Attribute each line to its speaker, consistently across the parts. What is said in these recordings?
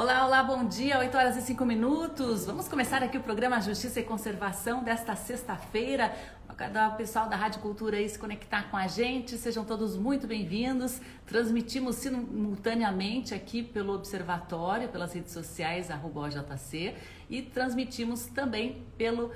Speaker 1: Olá, olá, bom dia, 8 horas e 5 minutos. Vamos começar aqui o programa Justiça e Conservação desta sexta-feira. O pessoal da Rádio Cultura aí se conectar com a gente, sejam todos muito bem-vindos. Transmitimos simultaneamente aqui pelo Observatório, pelas redes sociais, arroba OJC, e transmitimos também pelo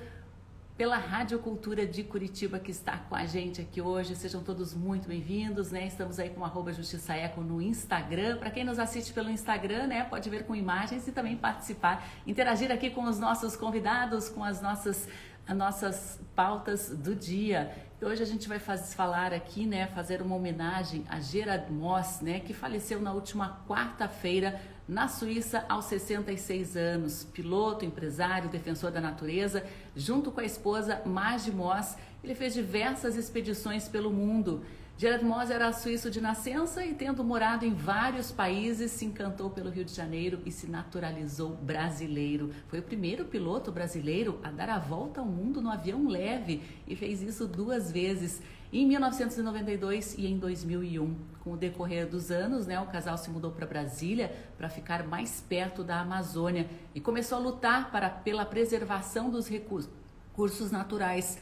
Speaker 1: pela Rádio Cultura de Curitiba que está com a gente aqui hoje. Sejam todos muito bem-vindos, né? Estamos aí com arroba Justiça Eco no Instagram. Para quem nos assiste pelo Instagram, né, pode ver com imagens e também participar, interagir aqui com os nossos convidados, com as nossas as nossas pautas do dia. Hoje a gente vai fazer, falar aqui, né, fazer uma homenagem a Gerard Moss, né, que faleceu na última quarta-feira na Suíça aos 66 anos. Piloto, empresário, defensor da natureza, junto com a esposa Marge Moss, ele fez diversas expedições pelo mundo. Gerard Moss era suíço de nascença e, tendo morado em vários países, se encantou pelo Rio de Janeiro e se naturalizou brasileiro. Foi o primeiro piloto brasileiro a dar a volta ao mundo no avião leve e fez isso duas vezes. Em 1992 e em 2001, com o decorrer dos anos, né, o casal se mudou para Brasília para ficar mais perto da Amazônia e começou a lutar para, pela preservação dos recursos naturais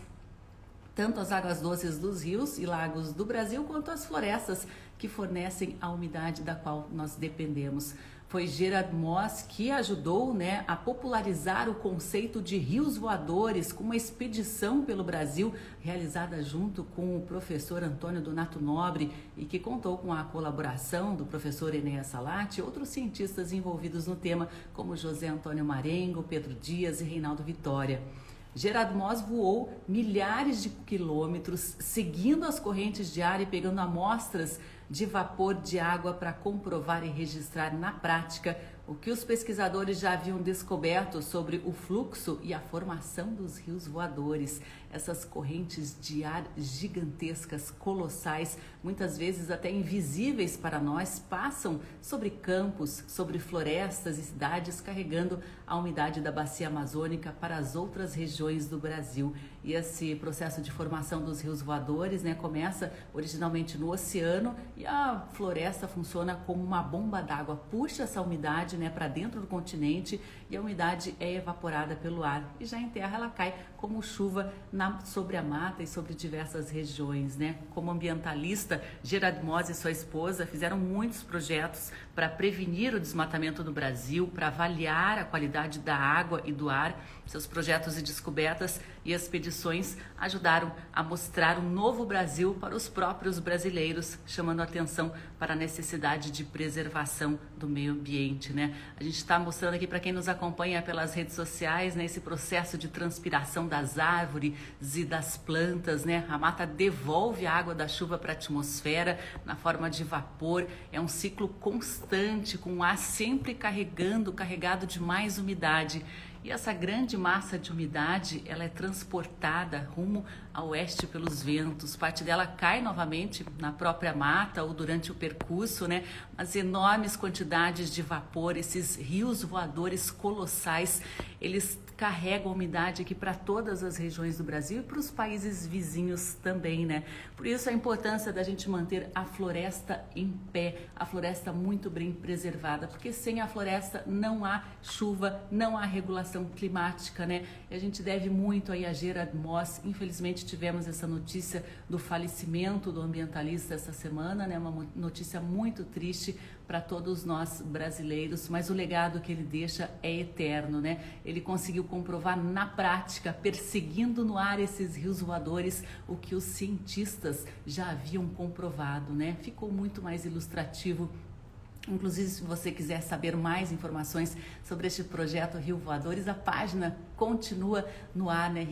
Speaker 1: tanto as águas doces dos rios e lagos do Brasil quanto as florestas que fornecem a umidade da qual nós dependemos. Foi Gerard Moss que ajudou né, a popularizar o conceito de rios voadores com uma expedição pelo Brasil realizada junto com o professor Antônio Donato Nobre e que contou com a colaboração do professor Enéas Salati e outros cientistas envolvidos no tema, como José Antônio Marengo, Pedro Dias e Reinaldo Vitória. Gerard Moss voou milhares de quilômetros seguindo as correntes de ar e pegando amostras de vapor de água para comprovar e registrar na prática o que os pesquisadores já haviam descoberto sobre o fluxo e a formação dos rios voadores, essas correntes de ar gigantescas, colossais, muitas vezes até invisíveis para nós, passam sobre campos, sobre florestas e cidades, carregando a umidade da bacia amazônica para as outras regiões do Brasil. E esse processo de formação dos rios voadores né, começa originalmente no oceano e a floresta funciona como uma bomba d'água, puxa essa umidade né, para dentro do continente e a umidade é evaporada pelo ar. E já em terra ela cai como chuva na, sobre a mata e sobre diversas regiões. Né? Como ambientalista, Gerard Moss e sua esposa fizeram muitos projetos para prevenir o desmatamento no Brasil, para avaliar a qualidade da água e do ar. Seus projetos e descobertas e expedições ajudaram a mostrar um novo Brasil para os próprios brasileiros, chamando atenção para a necessidade de preservação do meio ambiente. Né? A gente está mostrando aqui para quem nos acompanha pelas redes sociais né, esse processo de transpiração das árvores e das plantas. Né? A mata devolve a água da chuva para a atmosfera na forma de vapor. É um ciclo constante, com o ar sempre carregando, carregado de mais umidade. E essa grande massa de umidade, ela é transportada rumo a oeste pelos ventos. Parte dela cai novamente na própria mata ou durante o percurso, né? As enormes quantidades de vapor, esses rios voadores colossais, eles carregam a umidade aqui para todas as regiões do Brasil e para os países vizinhos também, né? Por isso a importância da gente manter a floresta em pé, a floresta muito bem preservada, porque sem a floresta não há chuva, não há regulação climática, né? E a gente deve muito aí a Gerard Moss. Infelizmente tivemos essa notícia do falecimento do ambientalista essa semana, né? Uma notícia muito triste para todos nós brasileiros, mas o legado que ele deixa é eterno, né? Ele conseguiu comprovar na prática, perseguindo no ar esses rios voadores, o que os cientistas já haviam comprovado, né? Ficou muito mais ilustrativo Inclusive, se você quiser saber mais informações sobre este projeto Rio Voadores, a página continua no ar, né?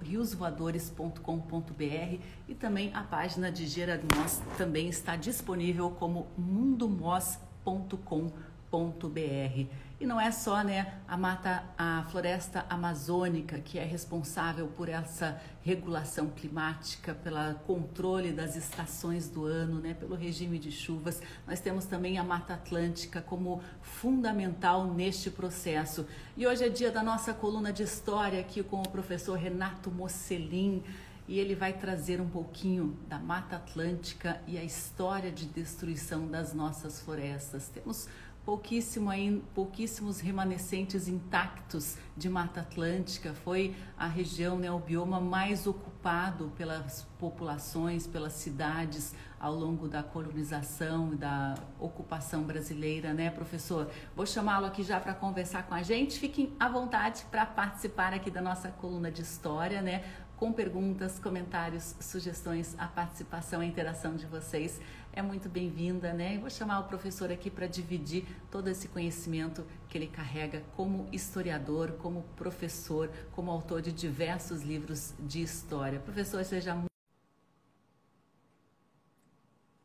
Speaker 1: riosvoadores.com.br e também a página de Gerard Moss também está disponível como mundomoss.com.br. E não é só né, a mata, a floresta amazônica que é responsável por essa regulação climática, pelo controle das estações do ano, né, pelo regime de chuvas. Nós temos também a Mata Atlântica como fundamental neste processo. E hoje é dia da nossa coluna de história aqui com o professor Renato Mocelin e ele vai trazer um pouquinho da Mata Atlântica e a história de destruição das nossas florestas. Temos pouquíssimo pouquíssimos remanescentes intactos de Mata Atlântica. Foi a região, né, o bioma mais ocupado pelas populações, pelas cidades ao longo da colonização e da ocupação brasileira, né, professor? Vou chamá-lo aqui já para conversar com a gente. Fiquem à vontade para participar aqui da nossa coluna de história, né? Com perguntas, comentários, sugestões, a participação, a interação de vocês é muito bem-vinda, né? Eu vou chamar o professor aqui para dividir todo esse conhecimento que ele carrega como historiador, como professor, como autor de diversos livros de história. Professor, seja muito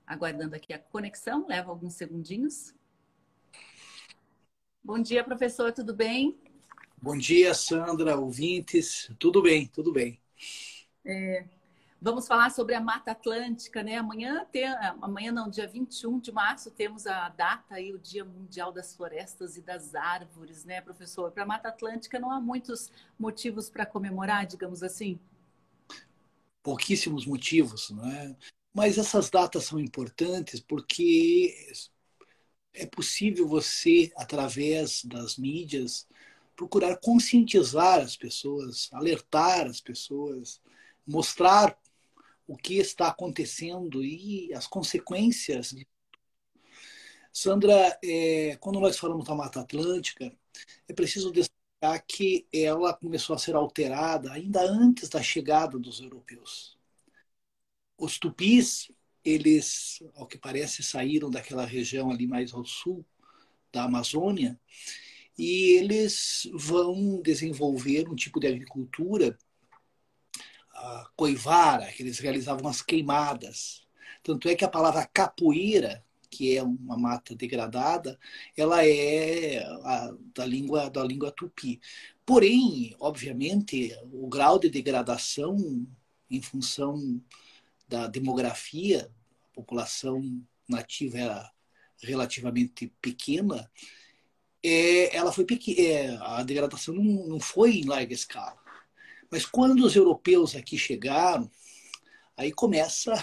Speaker 1: aguardando aqui a conexão, leva alguns segundinhos. Bom dia, professor, tudo bem?
Speaker 2: Bom dia, Sandra, ouvintes. Tudo bem, tudo bem.
Speaker 1: É, Vamos falar sobre a Mata Atlântica, né? Amanhã, tem, amanhã não, dia 21 de março, temos a data aí, o Dia Mundial das Florestas e das Árvores, né, professor? Para a Mata Atlântica não há muitos motivos para comemorar, digamos assim?
Speaker 2: Pouquíssimos motivos, não é? Mas essas datas são importantes porque é possível você, através das mídias, procurar conscientizar as pessoas, alertar as pessoas, mostrar o que está acontecendo e as consequências. Sandra, é, quando nós falamos da Mata Atlântica, é preciso destacar que ela começou a ser alterada ainda antes da chegada dos europeus. Os tupis, eles, ao que parece, saíram daquela região ali mais ao sul da Amazônia e eles vão desenvolver um tipo de agricultura coivara, que eles realizavam as queimadas. Tanto é que a palavra capoeira, que é uma mata degradada, ela é a, da língua da língua tupi. Porém, obviamente, o grau de degradação em função da demografia, a população nativa era relativamente pequena, é, ela foi pequena, é, a degradação não, não foi em larga escala. Mas quando os europeus aqui chegaram, aí começa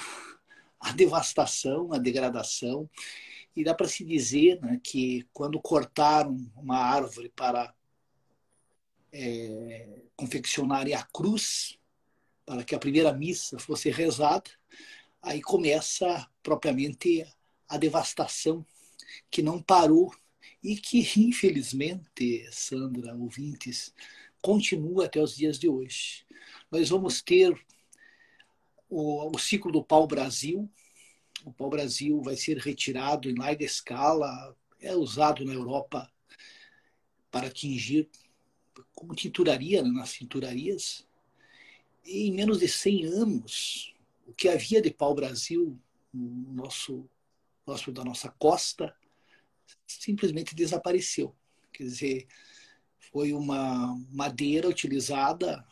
Speaker 2: a devastação, a degradação. E dá para se dizer né, que quando cortaram uma árvore para é, confeccionarem a cruz, para que a primeira missa fosse rezada, aí começa propriamente a devastação, que não parou e que, infelizmente, Sandra, ouvintes, continua até os dias de hoje. Nós vamos ter o, o ciclo do pau-brasil. O pau-brasil vai ser retirado em larga escala, é usado na Europa para atingir como tinturaria né, nas tinturarias. E em menos de 100 anos, o que havia de pau-brasil no nosso, próximo da nossa costa simplesmente desapareceu. Quer dizer, foi uma madeira utilizada,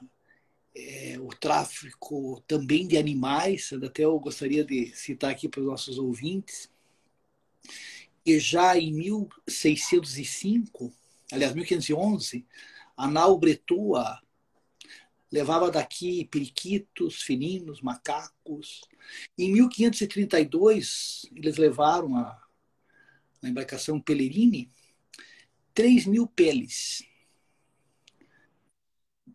Speaker 2: é, o tráfico também de animais, até eu gostaria de citar aqui para os nossos ouvintes, e já em 1605, aliás, 1511, a nau Bretua levava daqui periquitos, felinos, macacos. Em 1532, eles levaram a, a embarcação Pellerini 3 mil peles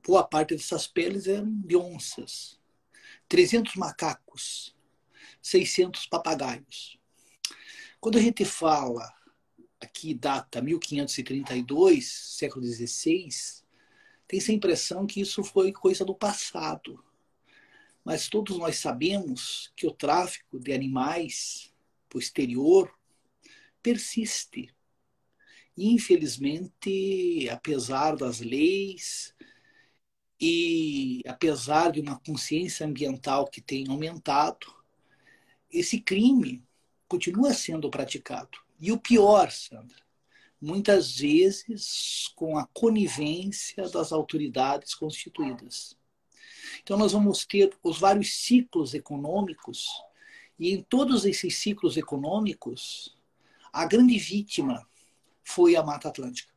Speaker 2: boa parte dessas peles eram de onças, 300 macacos, 600 papagaios. Quando a gente fala aqui data 1532, século XVI, tem essa impressão que isso foi coisa do passado. Mas todos nós sabemos que o tráfico de animais para o exterior persiste. Infelizmente, apesar das leis, e apesar de uma consciência ambiental que tem aumentado, esse crime continua sendo praticado. E o pior, Sandra, muitas vezes com a conivência das autoridades constituídas. Então, nós vamos ter os vários ciclos econômicos, e em todos esses ciclos econômicos, a grande vítima foi a Mata Atlântica.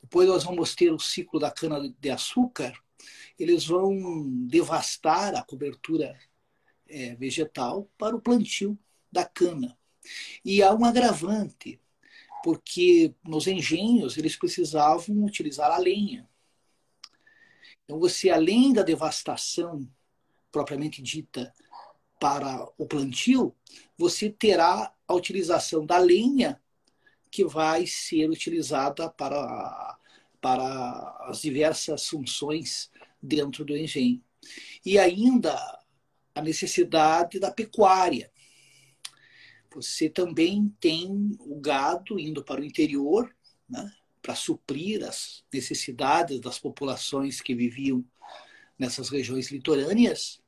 Speaker 2: Depois, nós vamos ter o ciclo da cana-de-açúcar, eles vão devastar a cobertura é, vegetal para o plantio da cana. E há um agravante, porque nos engenhos eles precisavam utilizar a lenha. Então você, além da devastação propriamente dita para o plantio, você terá a utilização da lenha que vai ser utilizada para, para as diversas funções dentro do engenho. E ainda a necessidade da pecuária. Você também tem o gado indo para o interior, né, para suprir as necessidades das populações que viviam nessas regiões litorâneas,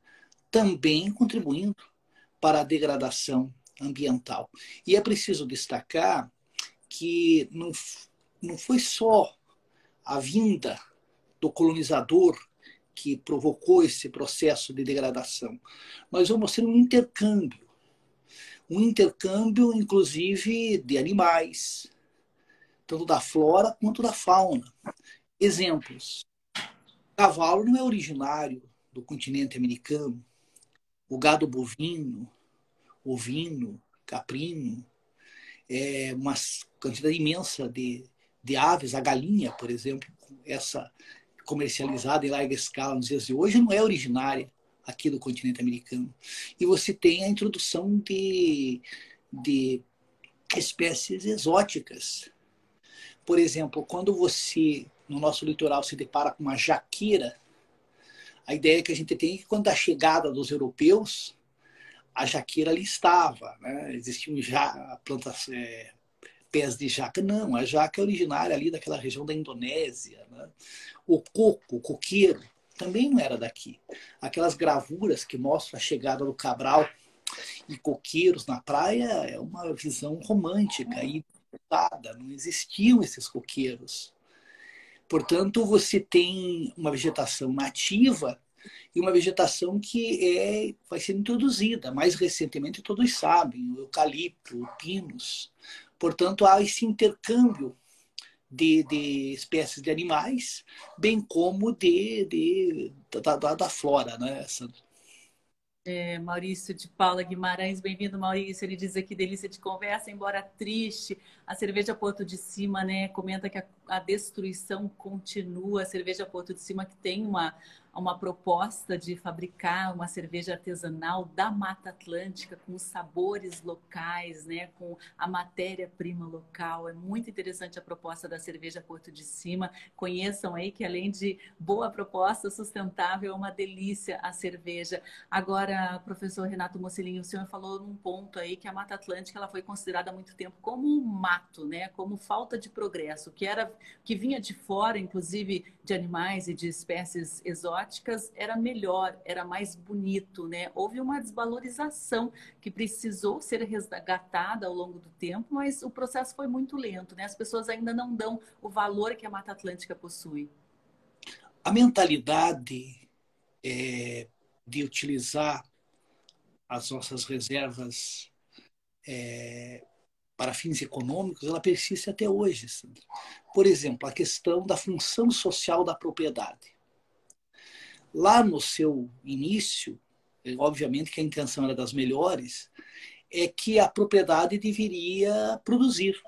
Speaker 2: também contribuindo para a degradação ambiental. E é preciso destacar que não, não foi só a vinda do colonizador que provocou esse processo de degradação, mas vamos ter um intercâmbio. Um intercâmbio, inclusive, de animais, tanto da flora quanto da fauna. Exemplos. Cavalo não é originário do continente americano. O gado bovino, ovino, caprino, é uma quantidade imensa de, de aves, a galinha, por exemplo, essa comercializada em larga escala nos dias de hoje, não é originária aqui do continente americano. E você tem a introdução de, de espécies exóticas. Por exemplo, quando você, no nosso litoral, se depara com uma jaqueira, a ideia que a gente tem é que quando da chegada dos europeus, a jaqueira ali estava, né? existiam já plantas, é, pés de jaca. Não, a jaca é originária ali daquela região da Indonésia. Né? O coco, o coqueiro, também não era daqui. Aquelas gravuras que mostram a chegada do Cabral e coqueiros na praia é uma visão romântica e não existiam esses coqueiros. Portanto, você tem uma vegetação nativa e uma vegetação que é, vai ser introduzida. Mais recentemente, todos sabem, o eucalipto, o pinus. Portanto, há esse intercâmbio de, de espécies de animais, bem como de, de da, da, da, flora, né, Sandra?
Speaker 1: É, Maurício de Paula Guimarães, bem-vindo, Maurício. Ele diz aqui, delícia de conversa, embora triste. A cerveja Porto de Cima, né, comenta que a, a destruição continua. A cerveja Porto de Cima que tem uma, uma proposta de fabricar uma cerveja artesanal da Mata Atlântica com sabores locais, né, com a matéria-prima local. É muito interessante a proposta da cerveja Porto de Cima. Conheçam aí que além de boa proposta, sustentável, é uma delícia a cerveja. Agora, professor Renato Mocelinho, o senhor falou num ponto aí que a Mata Atlântica ela foi considerada há muito tempo como um né, como falta de progresso, que era que vinha de fora, inclusive de animais e de espécies exóticas era melhor, era mais bonito, né? Houve uma desvalorização que precisou ser resgatada ao longo do tempo, mas o processo foi muito lento, né? As pessoas ainda não dão o valor que a Mata Atlântica possui.
Speaker 2: A mentalidade é, de utilizar as nossas reservas é, para fins econômicos, ela persiste até hoje. Sandra. Por exemplo, a questão da função social da propriedade. Lá no seu início, obviamente que a intenção era das melhores, é que a propriedade deveria produzir.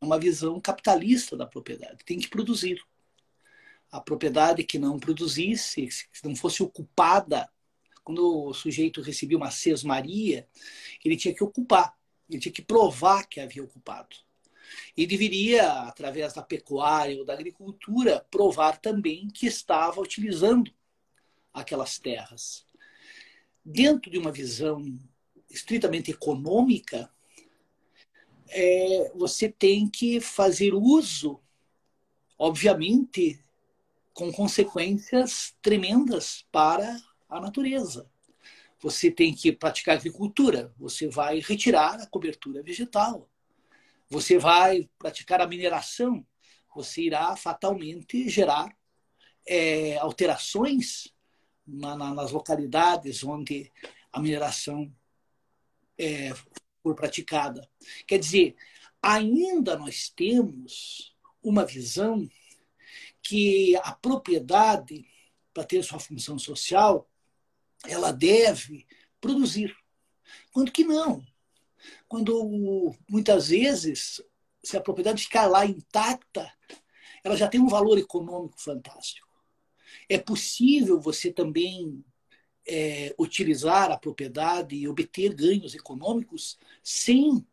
Speaker 2: É uma visão capitalista da propriedade, tem que produzir. A propriedade que não produzisse, que não fosse ocupada, quando o sujeito recebia uma sesmaria, ele tinha que ocupar, ele tinha que provar que havia ocupado. E deveria, através da pecuária ou da agricultura, provar também que estava utilizando aquelas terras. Dentro de uma visão estritamente econômica, é, você tem que fazer uso, obviamente, com consequências tremendas para a natureza. Você tem que praticar agricultura, você vai retirar a cobertura vegetal. Você vai praticar a mineração, você irá fatalmente gerar é, alterações na, na, nas localidades onde a mineração é, for praticada. Quer dizer, ainda nós temos uma visão que a propriedade, para ter sua função social, ela deve produzir. Quando que não. Quando muitas vezes se a propriedade ficar lá intacta, ela já tem um valor econômico fantástico. É possível você também é, utilizar a propriedade e obter ganhos econômicos sem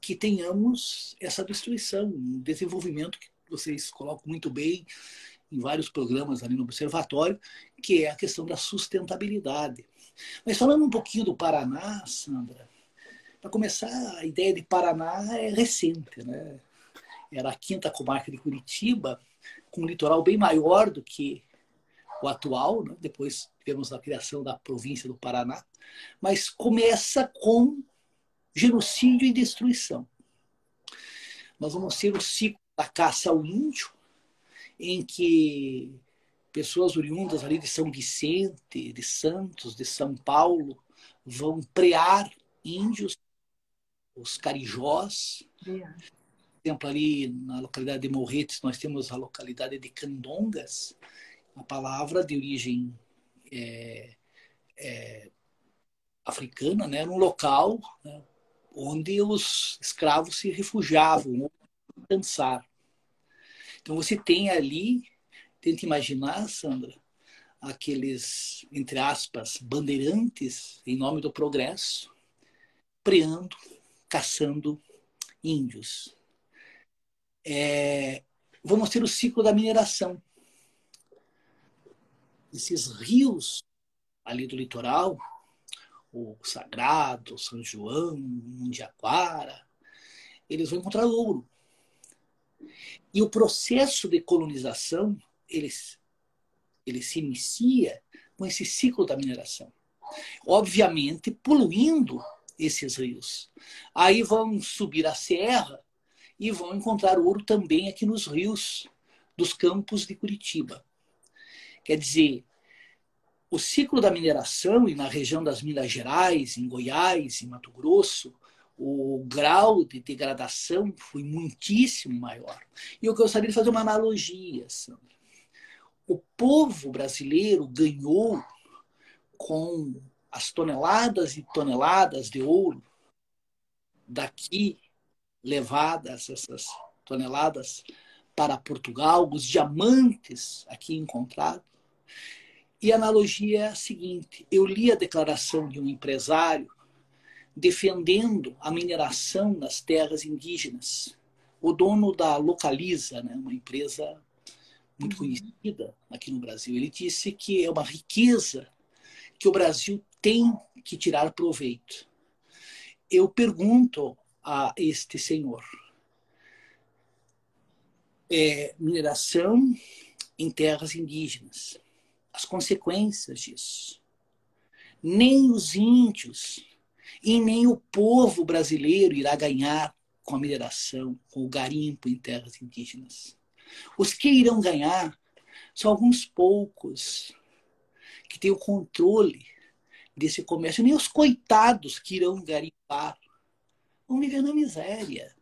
Speaker 2: que tenhamos essa destruição, um desenvolvimento que vocês colocam muito bem em vários programas ali no observatório, que é a questão da sustentabilidade. Mas falando um pouquinho do Paraná, Sandra, para começar, a ideia de Paraná é recente, né? Era a quinta comarca de Curitiba, com um litoral bem maior do que o atual, né? depois tivemos a criação da província do Paraná, mas começa com genocídio e destruição. Nós vamos ter o ciclo da caça ao índio, em que pessoas oriundas ali de São Vicente, de Santos, de São Paulo, vão prear índios, os carijós. Yeah. Por exemplo, ali na localidade de Morretes, nós temos a localidade de Candongas, a palavra de origem é, é, africana, né, num local né, onde os escravos se refugiavam ou dançar. Então você tem ali, tenta imaginar, Sandra, aqueles, entre aspas, bandeirantes em nome do progresso, preando, caçando índios. É, vamos ter o ciclo da mineração esses rios ali do litoral, o Sagrado, São João, Mundiaquara, eles vão encontrar ouro. E o processo de colonização, ele, ele se inicia com esse ciclo da mineração. Obviamente, poluindo esses rios. Aí vão subir a serra e vão encontrar ouro também aqui nos rios dos campos de Curitiba. Quer dizer, o ciclo da mineração e na região das Minas Gerais, em Goiás, em Mato Grosso, o grau de degradação foi muitíssimo maior. E eu gostaria de fazer uma analogia, Sandra. O povo brasileiro ganhou com as toneladas e toneladas de ouro daqui levadas, essas toneladas para Portugal, os diamantes aqui encontrados, e a analogia é a seguinte: eu li a declaração de um empresário defendendo a mineração nas terras indígenas. O dono da Localiza, né, uma empresa muito uhum. conhecida aqui no Brasil, ele disse que é uma riqueza que o Brasil tem que tirar proveito. Eu pergunto a este senhor: é, mineração em terras indígenas as consequências disso. Nem os índios e nem o povo brasileiro irá ganhar com a mineração, com o garimpo em terras indígenas. Os que irão ganhar são alguns poucos que têm o controle desse comércio, nem os coitados que irão garimpar vão viver na miséria,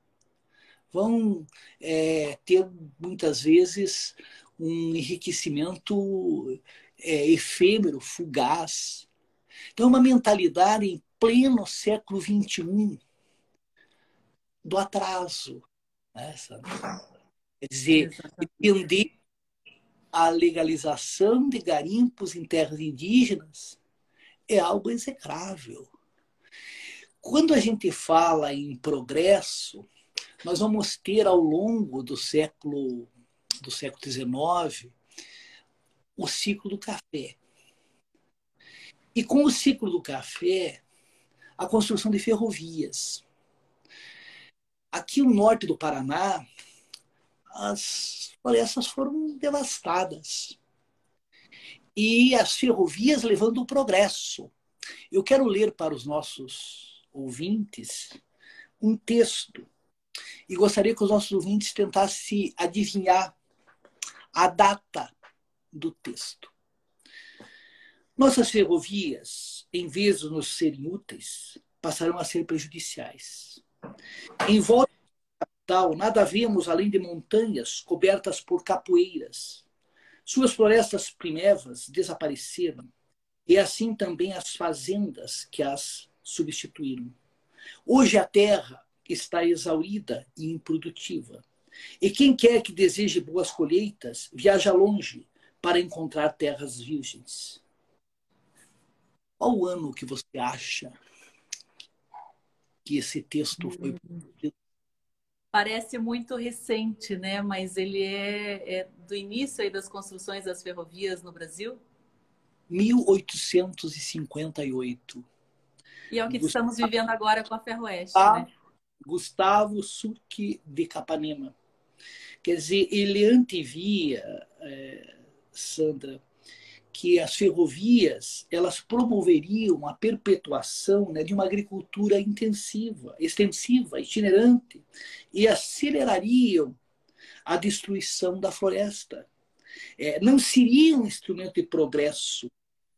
Speaker 2: vão é, ter muitas vezes um enriquecimento é, efêmero, fugaz. Então, é uma mentalidade pleno século XXI do atraso. Né, Quer dizer, entender a legalização de garimpos em terras indígenas é algo execrável. Quando a gente fala em progresso, nós vamos ter ao longo do século do século XIX o ciclo do café. E com o ciclo do café, a construção de ferrovias. Aqui no norte do Paraná, as florestas foram devastadas. E as ferrovias levando o progresso. Eu quero ler para os nossos ouvintes um texto e gostaria que os nossos ouvintes tentassem adivinhar a data do texto. Nossas ferrovias, em vez de nos serem úteis, passarão a ser prejudiciais. Em volta da capital, nada vemos além de montanhas cobertas por capoeiras. Suas florestas primevas desapareceram, e assim também as fazendas que as substituíram. Hoje a terra está exaurida e improdutiva. E quem quer que deseje boas colheitas, viaja longe para encontrar terras virgens. Qual o ano que você acha que esse texto foi
Speaker 1: produzido? Parece muito recente, né? Mas ele é, é do início aí das construções das ferrovias no Brasil?
Speaker 2: 1858.
Speaker 1: E é o que Gustavo... estamos vivendo agora com a Ferroeste, ah, né?
Speaker 2: Gustavo Succhi de Capanema. Quer dizer, ele antevia, é, Sandra, que as ferrovias elas promoveriam a perpetuação né, de uma agricultura intensiva, extensiva, itinerante, e acelerariam a destruição da floresta. É, não seria um instrumento de progresso,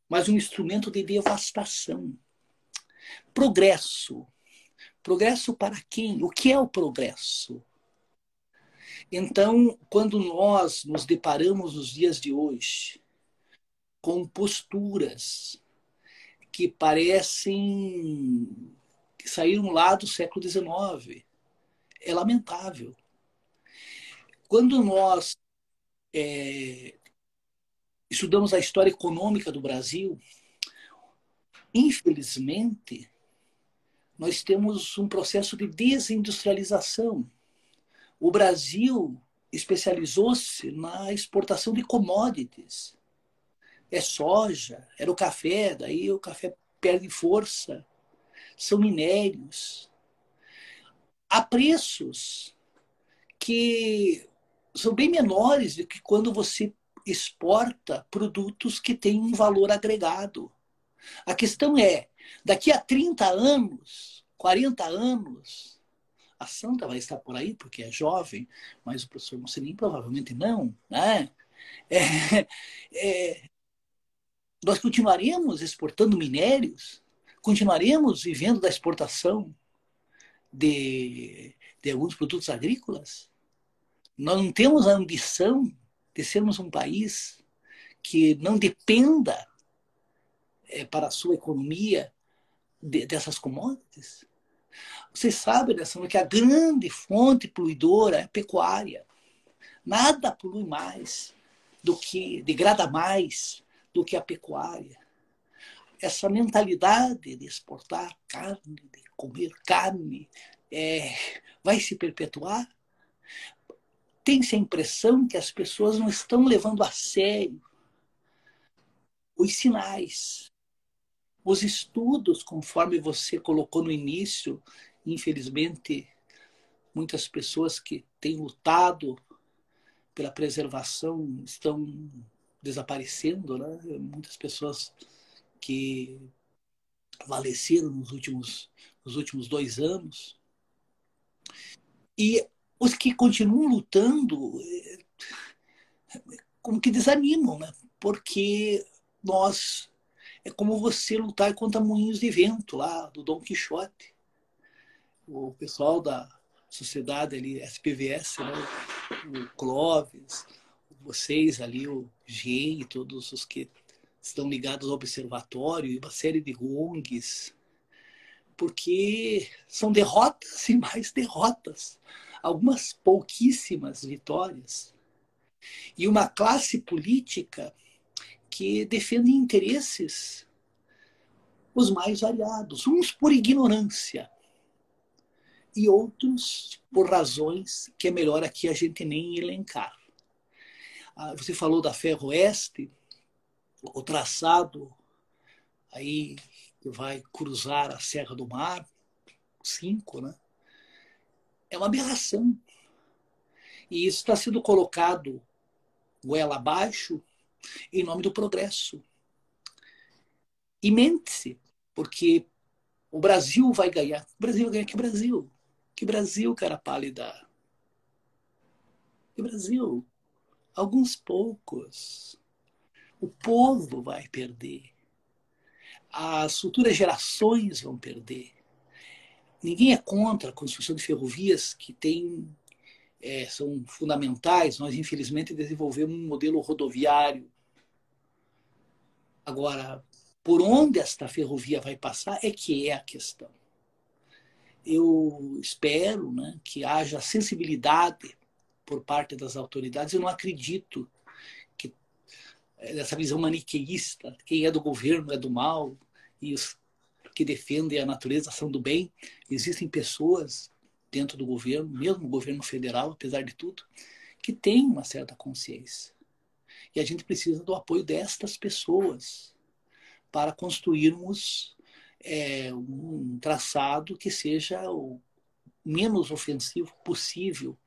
Speaker 2: mas um instrumento de devastação. Progresso. Progresso para quem? O que é o progresso? Então, quando nós nos deparamos nos dias de hoje com posturas que parecem saíram lá do século XIX, é lamentável. Quando nós é, estudamos a história econômica do Brasil, infelizmente, nós temos um processo de desindustrialização o Brasil especializou-se na exportação de commodities. É soja, era o café, daí o café perde força. São minérios. Há preços que são bem menores do que quando você exporta produtos que têm um valor agregado. A questão é, daqui a 30 anos, 40 anos, a Santa vai estar por aí porque é jovem, mas o professor Mussolini provavelmente não. Né? É, é, nós continuaremos exportando minérios, continuaremos vivendo da exportação de, de alguns produtos agrícolas. Nós não temos a ambição de sermos um país que não dependa é, para a sua economia de, dessas commodities. Vocês sabem, Alessandro, que a grande fonte poluidora é a pecuária. Nada polui mais do que, degrada mais do que a pecuária. Essa mentalidade de exportar carne, de comer carne, é, vai se perpetuar? Tem-se a impressão que as pessoas não estão levando a sério os sinais, os estudos, conforme você colocou no início infelizmente, muitas pessoas que têm lutado pela preservação estão desaparecendo, né? Muitas pessoas que faleceram nos últimos, nos últimos dois anos. E os que continuam lutando, eh, como que desanimam, né? Porque nós é como você lutar contra moinhos de vento lá do Dom Quixote o pessoal da sociedade ali, SPVS, né? o Clóvis, vocês ali, o GEM, todos os que estão ligados ao observatório e uma série de ONGs, porque são derrotas e mais derrotas, algumas pouquíssimas vitórias. E uma classe política que defende interesses os mais variados, uns por ignorância, e outros por razões que é melhor aqui a gente nem elencar. Ah, você falou da Ferroeste, o traçado aí que vai cruzar a Serra do Mar, 5, né? É uma aberração. E isso está sendo colocado goela abaixo em nome do progresso. E mente-se, porque o Brasil vai ganhar. O Brasil vai ganhar que Brasil. Que Brasil, cara pálida. Que Brasil. Alguns poucos. O povo vai perder. As futuras gerações vão perder. Ninguém é contra a construção de ferrovias que tem, é, são fundamentais. Nós, infelizmente, desenvolvemos um modelo rodoviário. Agora, por onde esta ferrovia vai passar é que é a questão eu espero né, que haja sensibilidade por parte das autoridades. Eu não acredito que essa visão maniqueísta, quem é do governo é do mal e os que defendem a natureza são do bem. Existem pessoas dentro do governo, mesmo o governo federal, apesar de tudo, que têm uma certa consciência. E a gente precisa do apoio destas pessoas para construirmos é, um traçado que seja o menos ofensivo possível.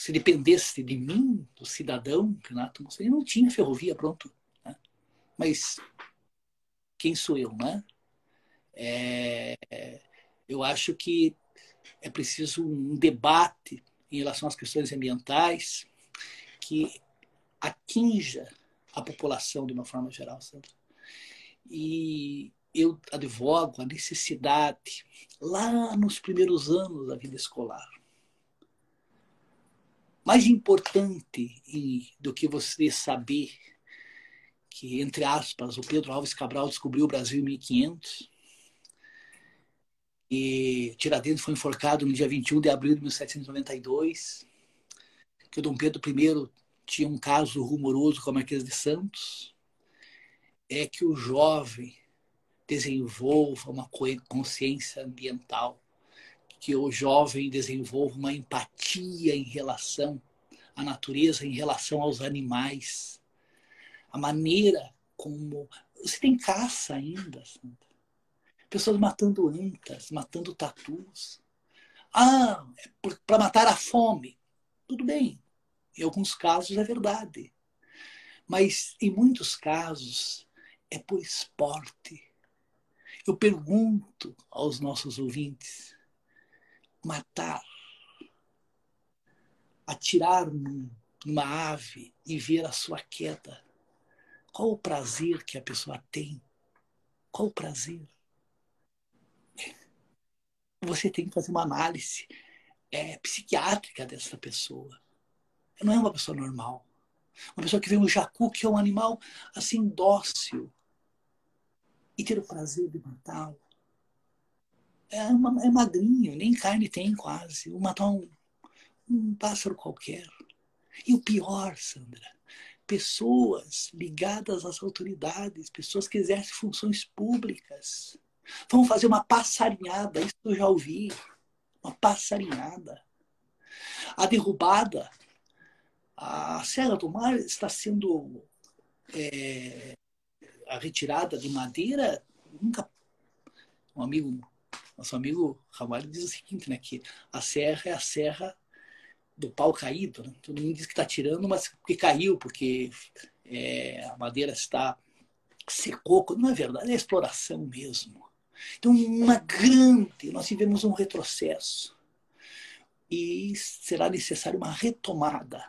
Speaker 2: Se dependesse de mim, do cidadão, Renato Mussolini, não tinha ferrovia pronto. Né? Mas quem sou eu, né? É, eu acho que é preciso um debate em relação às questões ambientais que atinja a população de uma forma geral, sabe? E eu advogo a necessidade, lá nos primeiros anos da vida escolar, mais importante do que você saber que, entre aspas, o Pedro Alves Cabral descobriu o Brasil em 1500 e Tiradentes foi enforcado no dia 21 de abril de 1792, que o Dom Pedro I tinha um caso rumoroso com a Marquesa de Santos, é que o jovem desenvolva uma consciência ambiental, que o jovem desenvolva uma empatia em relação à natureza, em relação aos animais, a maneira como você tem caça ainda, Sandra pessoas matando antas, matando tatus. Ah, é para matar a fome. Tudo bem, em alguns casos é verdade. Mas em muitos casos é por esporte. Eu pergunto aos nossos ouvintes: matar, atirar numa ave e ver a sua queda, qual o prazer que a pessoa tem? Qual o prazer? você tem que fazer uma análise é, psiquiátrica dessa pessoa. Não é uma pessoa normal. Uma pessoa que vê um jacu, que é um animal assim dócil, e ter o prazer de matá-lo. É, uma, é magrinho, nem carne tem quase. Vou matar um, um pássaro qualquer. E o pior, Sandra, pessoas ligadas às autoridades, pessoas que exercem funções públicas, Vamos fazer uma passarinhada, isso eu já ouvi. Uma passarinhada. A derrubada, a Serra do Mar está sendo é, a retirada de madeira. Nunca. Um amigo, nosso amigo Ramalho diz o seguinte, né? Que a serra é a serra do pau caído. Né? Todo mundo diz que está tirando, mas porque caiu, porque é, a madeira está secou. Não é verdade, é exploração mesmo. Então, uma grande, nós tivemos um retrocesso. E será necessária uma retomada.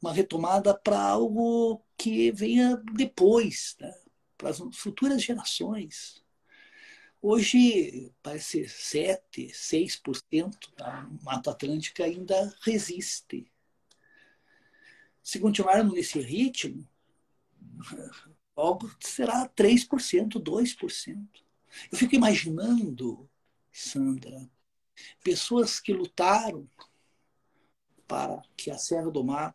Speaker 2: Uma retomada para algo que venha depois, né? para as futuras gerações. Hoje, parece 7, 6% da Mata Atlântica ainda resiste. Se continuarmos nesse ritmo, logo será 3%, 2%. Eu fico imaginando, Sandra, pessoas que lutaram para que a Serra do Mar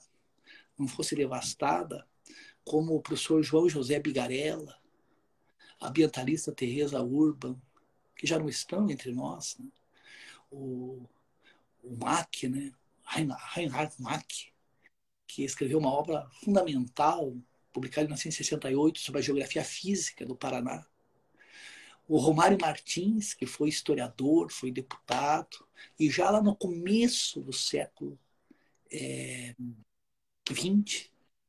Speaker 2: não fosse devastada, como o professor João José Bigarella, ambientalista Teresa Urban, que já não estão entre nós, né? o, o Mack, né? Reinhard Mack, que escreveu uma obra fundamental, publicada em 1968, sobre a geografia física do Paraná o Romário Martins, que foi historiador, foi deputado, e já lá no começo do século é,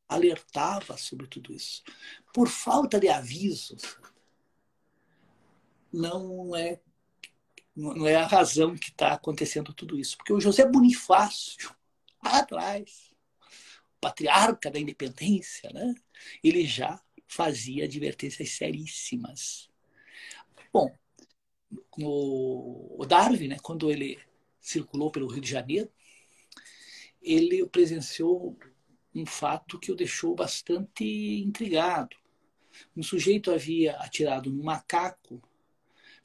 Speaker 2: alertava sobre tudo isso. Por falta de avisos, não é, não é a razão que está acontecendo tudo isso. Porque o José Bonifácio, lá atrás, patriarca da independência, né, ele já fazia advertências seríssimas Bom, o Darwin, né, quando ele circulou pelo Rio de Janeiro, ele presenciou um fato que o deixou bastante intrigado. Um sujeito havia atirado num macaco,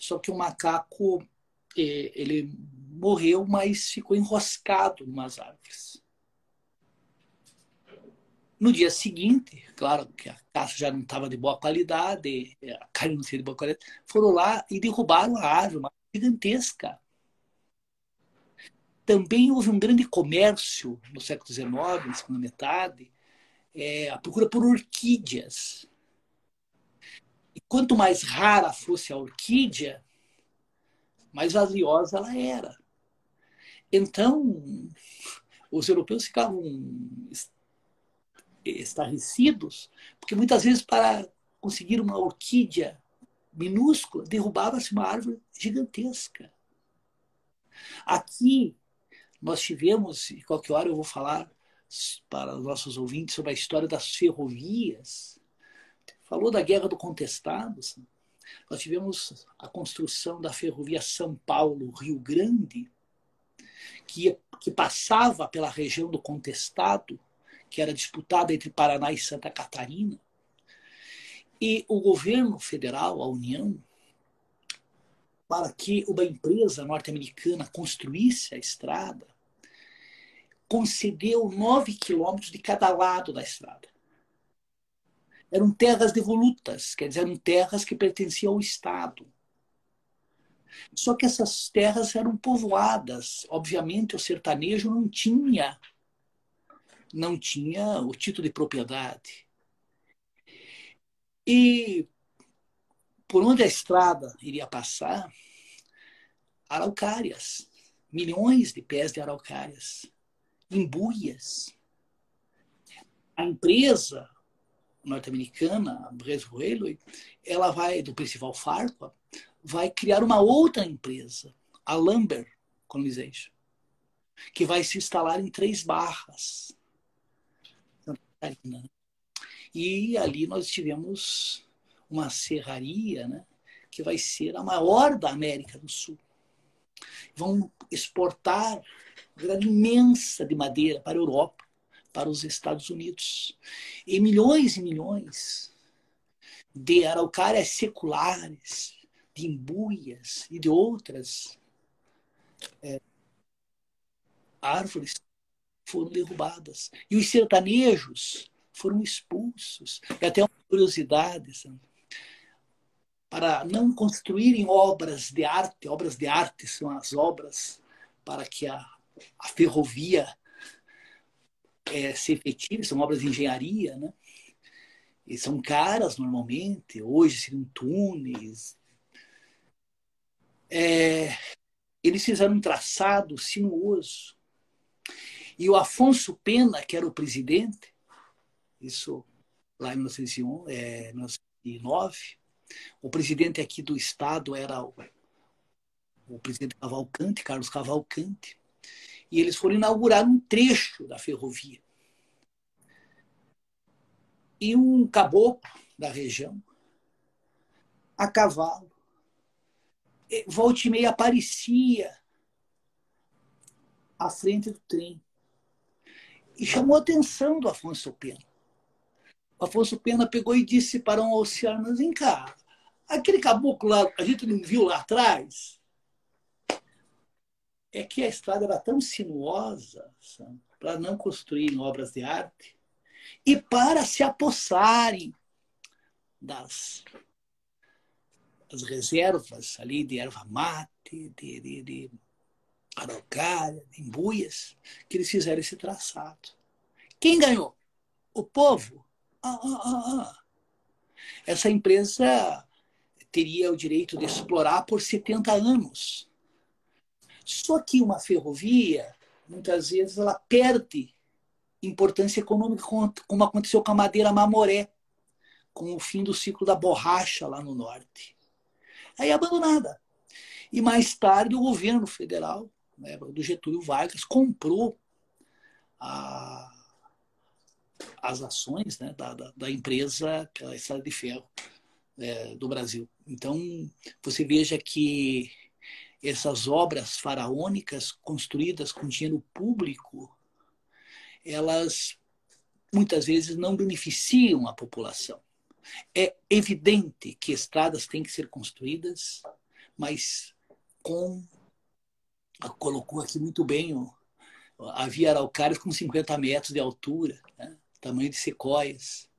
Speaker 2: só que o macaco ele morreu, mas ficou enroscado em umas árvores. No dia seguinte, claro que a caça já não estava de boa qualidade, a carne não seria de boa qualidade, foram lá e derrubaram a árvore, uma gigantesca. Também houve um grande comércio no século XIX, na segunda metade, é, a procura por orquídeas. Quanto mais rara fosse a orquídea, mais valiosa ela era. Então, os europeus ficavam estarrecidos, porque muitas vezes para conseguir uma orquídea minúscula, derrubava-se uma árvore gigantesca. Aqui nós tivemos, e qualquer hora eu vou falar para os nossos ouvintes sobre a história das ferrovias. Falou da Guerra do Contestado. Nós tivemos a construção da ferrovia São Paulo-Rio Grande, que, que passava pela região do Contestado, que era disputada entre Paraná e Santa Catarina. E o governo federal, a União, para que uma empresa norte-americana construísse a estrada, concedeu nove quilômetros de cada lado da estrada. Eram terras devolutas, quer dizer, eram terras que pertenciam ao Estado. Só que essas terras eram povoadas. Obviamente, o sertanejo não tinha não tinha o título de propriedade. E por onde a estrada iria passar, araucárias, milhões de pés de araucárias imbuias. A empresa norte-americana, a Brest Railway, ela vai, do principal Farquhar, vai criar uma outra empresa, a Lumber Colonization, que vai se instalar em Três Barras? E ali nós tivemos uma serraria, né, que vai ser a maior da América do Sul. Vão exportar grande imensa de madeira para a Europa, para os Estados Unidos. E milhões e milhões de araucárias seculares, de embuias e de outras é, árvores foram derrubadas. E os sertanejos foram expulsos. E até uma curiosidade, sabe? para não construírem obras de arte, obras de arte são as obras para que a a ferrovia é, são obras de engenharia, né? E são caras normalmente, hoje seriam túneis. É, eles fizeram um traçado sinuoso. E o Afonso Pena, que era o presidente, isso lá em 1901, é, 1909, o presidente aqui do estado era o, o presidente Cavalcante, Carlos Cavalcante, e eles foram inaugurar um trecho da ferrovia. E um caboclo da região, a cavalo, volta e meia aparecia à frente do trem. E chamou a atenção do Afonso Pena. O Afonso Pena pegou e disse para um oceano, vem cá, aquele caboclo lá, a gente não viu lá atrás? É que a estrada era tão sinuosa para não construírem obras de arte e para se apossarem das, das reservas ali de erva mate, de, de, de araucária, de embuias, que eles fizeram esse traçado. Quem ganhou? O povo. Ah, ah, ah, ah. Essa empresa teria o direito de explorar por 70 anos só que uma ferrovia, muitas vezes, ela perde importância econômica, como aconteceu com a madeira mamoré, com o fim do ciclo da borracha lá no norte. Aí é abandonada. E mais tarde o governo federal, né, do Getúlio Vargas, comprou a, as ações né, da, da, da, empresa pela Estrada de Ferro é, do Brasil. Então, você veja que essas obras faraônicas construídas com dinheiro público, elas muitas vezes não beneficiam a população. É evidente que estradas têm que ser construídas, mas com colocou aqui muito bem o, havia araucárias com 50 metros de altura, né? tamanho de sequoias.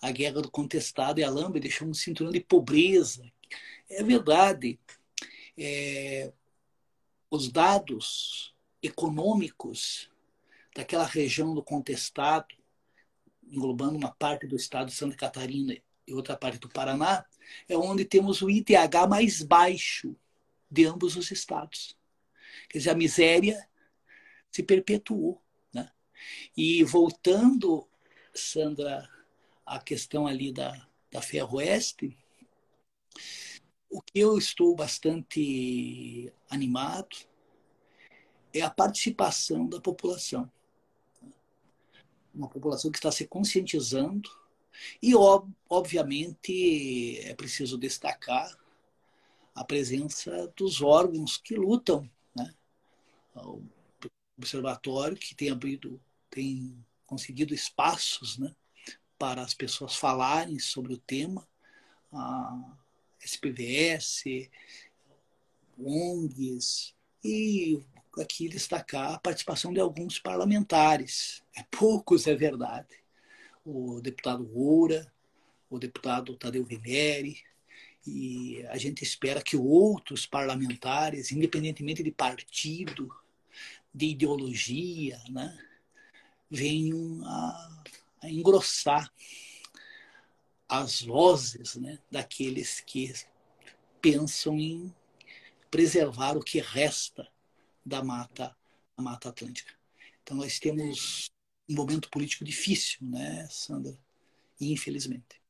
Speaker 2: A guerra do contestado e a lâmpada deixou um cinturão de pobreza. É verdade. É, os dados econômicos daquela região do contestado, englobando uma parte do estado de Santa Catarina e outra parte do Paraná, é onde temos o ITH mais baixo de ambos os estados. Quer dizer, a miséria se perpetuou. Né? E voltando, Sandra, à questão ali da, da Ferroeste, o que eu estou bastante animado é a participação da população. Uma população que está se conscientizando e, obviamente, é preciso destacar a presença dos órgãos que lutam. Né? observatório que tem abrido, tem conseguido espaços né, para as pessoas falarem sobre o tema, SPVS, ONGs, e aqui destacar a participação de alguns parlamentares. É poucos, é verdade. O deputado Oura, o deputado Tadeu Venere, e a gente espera que outros parlamentares, independentemente de partido, de ideologia, né, venham a, a engrossar as vozes né, daqueles que pensam em preservar o que resta da mata, da mata atlântica. Então nós temos um momento político difícil, né, Sandra? Infelizmente.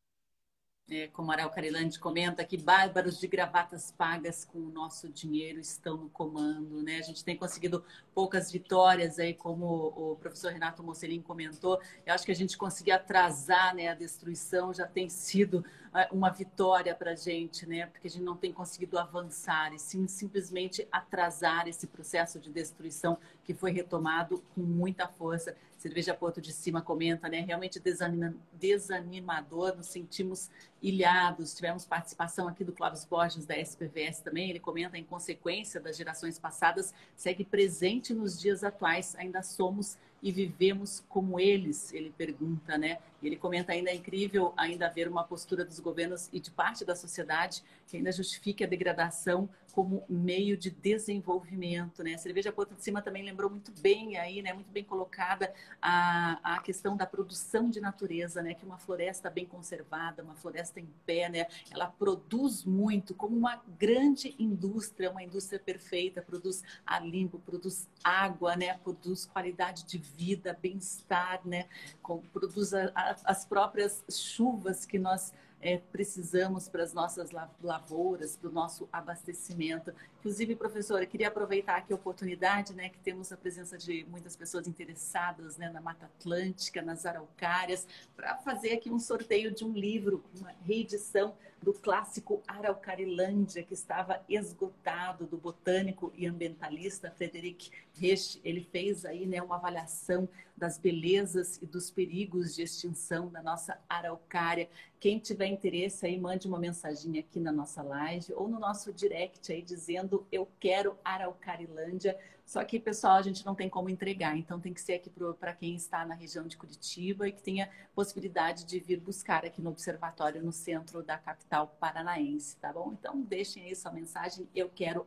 Speaker 1: É, como Aral Carilandi comenta, que bárbaros de gravatas pagas com o nosso dinheiro estão no comando. Né? A gente tem conseguido poucas vitórias aí, como o professor Renato Mocelin comentou. Eu acho que a gente conseguir atrasar né, a destruição já tem sido uma vitória para a gente, né? porque a gente não tem conseguido avançar, e sim simplesmente atrasar esse processo de destruição que foi retomado com muita força. Cerveja Porto de Cima comenta, né? Realmente desanima, desanimador, nos sentimos ilhados. Tivemos participação aqui do Clóvis Borges, da SPVS também. Ele comenta, em consequência das gerações passadas, segue presente nos dias atuais. Ainda somos e vivemos como eles? Ele pergunta, né? Ele comenta ainda é incrível ainda haver uma postura dos governos e de parte da sociedade que ainda justifique a degradação como meio de desenvolvimento, né? A cerveja Porto de Cima também lembrou muito bem aí, né? Muito bem colocada a, a questão da produção de natureza, né? Que uma floresta bem conservada, uma floresta em pé, né? Ela produz muito, como uma grande indústria, uma indústria perfeita, produz ar limpo, produz água, né? Produz qualidade de vida, bem-estar, né? Com, produz a, a, as próprias chuvas que nós é, precisamos para as nossas lavouras, para o nosso abastecimento. Inclusive, professora, queria aproveitar aqui a oportunidade, né, que temos a presença de muitas pessoas interessadas né, na Mata Atlântica, nas araucárias, para fazer aqui um sorteio de um livro, uma reedição do clássico Araucarilândia, que estava esgotado, do botânico e ambientalista Frederic Resch. Ele fez aí né, uma avaliação das belezas e dos perigos de extinção da nossa araucária. Quem tiver interesse aí, mande uma mensagem aqui na nossa live ou no nosso direct aí dizendo eu quero Araucarilândia só que, pessoal, a gente não tem como entregar, então tem que ser aqui para quem está na região de Curitiba e que tenha possibilidade de vir buscar aqui no observatório no centro da capital paranaense, tá bom? Então deixem aí sua mensagem, eu quero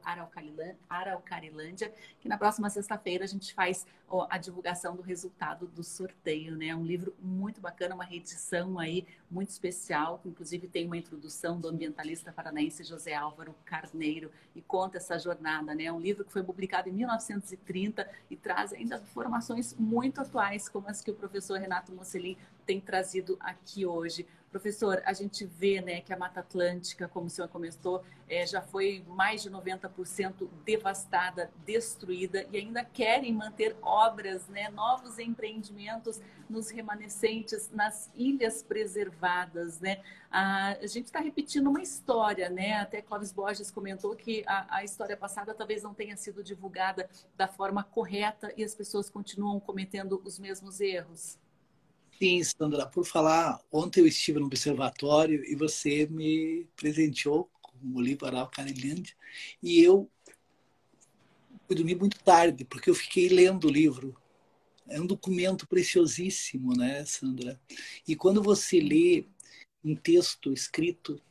Speaker 1: Araucarilândia, que na próxima sexta-feira a gente faz a divulgação do resultado do sorteio, né? Um livro muito bacana, uma reedição aí muito especial, que inclusive tem uma introdução do ambientalista paranaense José Álvaro Carneiro e conta essa jornada, né? Um livro que foi publicado em 1930 e traz ainda informações muito atuais, como as que o professor Renato Mocelin tem trazido aqui hoje. Professor, a gente vê né, que a Mata Atlântica, como o senhor comentou, é, já foi mais de 90% devastada, destruída e ainda querem manter obras, né, novos empreendimentos nos remanescentes, nas ilhas preservadas. Né? A, a gente está repetindo uma história, né? até Clóvis Borges comentou que a, a história passada talvez não tenha sido divulgada da forma correta e as pessoas continuam cometendo os mesmos erros.
Speaker 2: Sim, Sandra, por falar, ontem eu estive no observatório e você me presenteou com o livro Aral Carilândia e eu fui dormir muito tarde, porque eu fiquei lendo o livro. É um documento preciosíssimo, né, Sandra? E quando você lê um texto escrito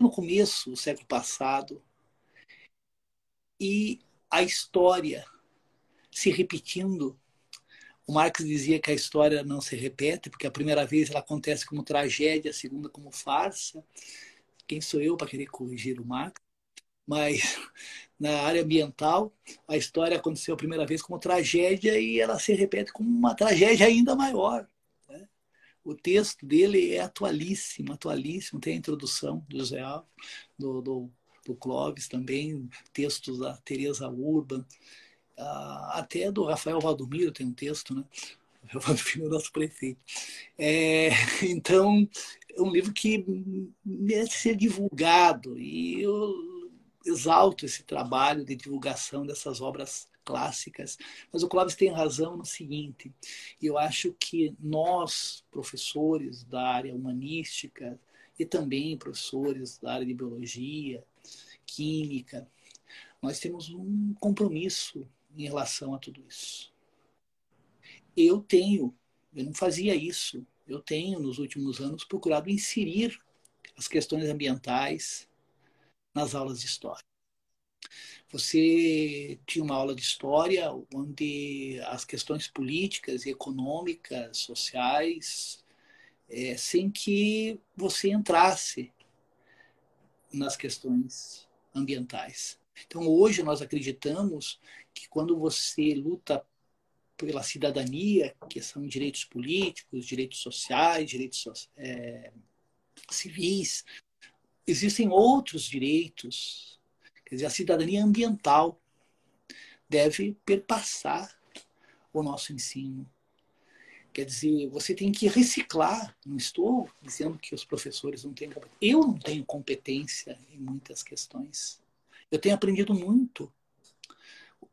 Speaker 2: no começo do século passado e a história se repetindo. O Marx dizia que a história não se repete, porque a primeira vez ela acontece como tragédia, a segunda como farsa. Quem sou eu para querer corrigir o Marx? Mas na área ambiental, a história aconteceu a primeira vez como tragédia e ela se repete como uma tragédia ainda maior. Né? O texto dele é atualíssimo, atualíssimo. Tem a introdução do José Alves, do, do, do Clóvis também, textos da Teresa Urban, até do Rafael Valdomiro tem um texto, né? Rafael Valdomiro nosso prefeito. É, então, é um livro que merece ser divulgado e eu exalto esse trabalho de divulgação dessas obras clássicas, mas o Clóvis tem razão no seguinte: eu acho que nós, professores da área humanística e também professores da área de biologia, química, nós temos um compromisso em relação a tudo isso. Eu tenho, eu não fazia isso, eu tenho nos últimos anos procurado inserir as questões ambientais, nas aulas de história. Você tinha uma aula de história onde as questões políticas econômicas, sociais, é, sem que você entrasse nas questões ambientais. Então, hoje nós acreditamos que quando você luta pela cidadania, que são direitos políticos, direitos sociais, direitos é, civis, existem outros direitos. Quer dizer, a cidadania ambiental deve perpassar o nosso ensino. Quer dizer, você tem que reciclar. Não estou dizendo que os professores não têm competência. Eu não tenho competência em muitas questões. Eu tenho aprendido muito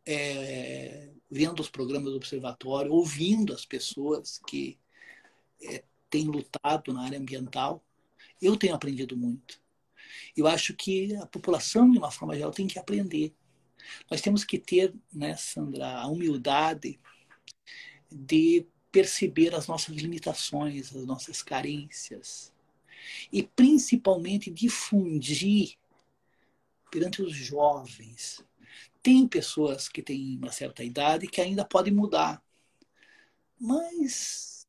Speaker 2: é, vendo os programas do observatório, ouvindo as pessoas que é, têm lutado na área ambiental. Eu tenho aprendido muito. Eu acho que a população, de uma forma geral, tem que aprender. Nós temos que ter, né, Sandra, a humildade de perceber as nossas limitações, as nossas carências. E principalmente difundir perante os jovens. Tem pessoas que têm uma certa idade que ainda podem mudar. Mas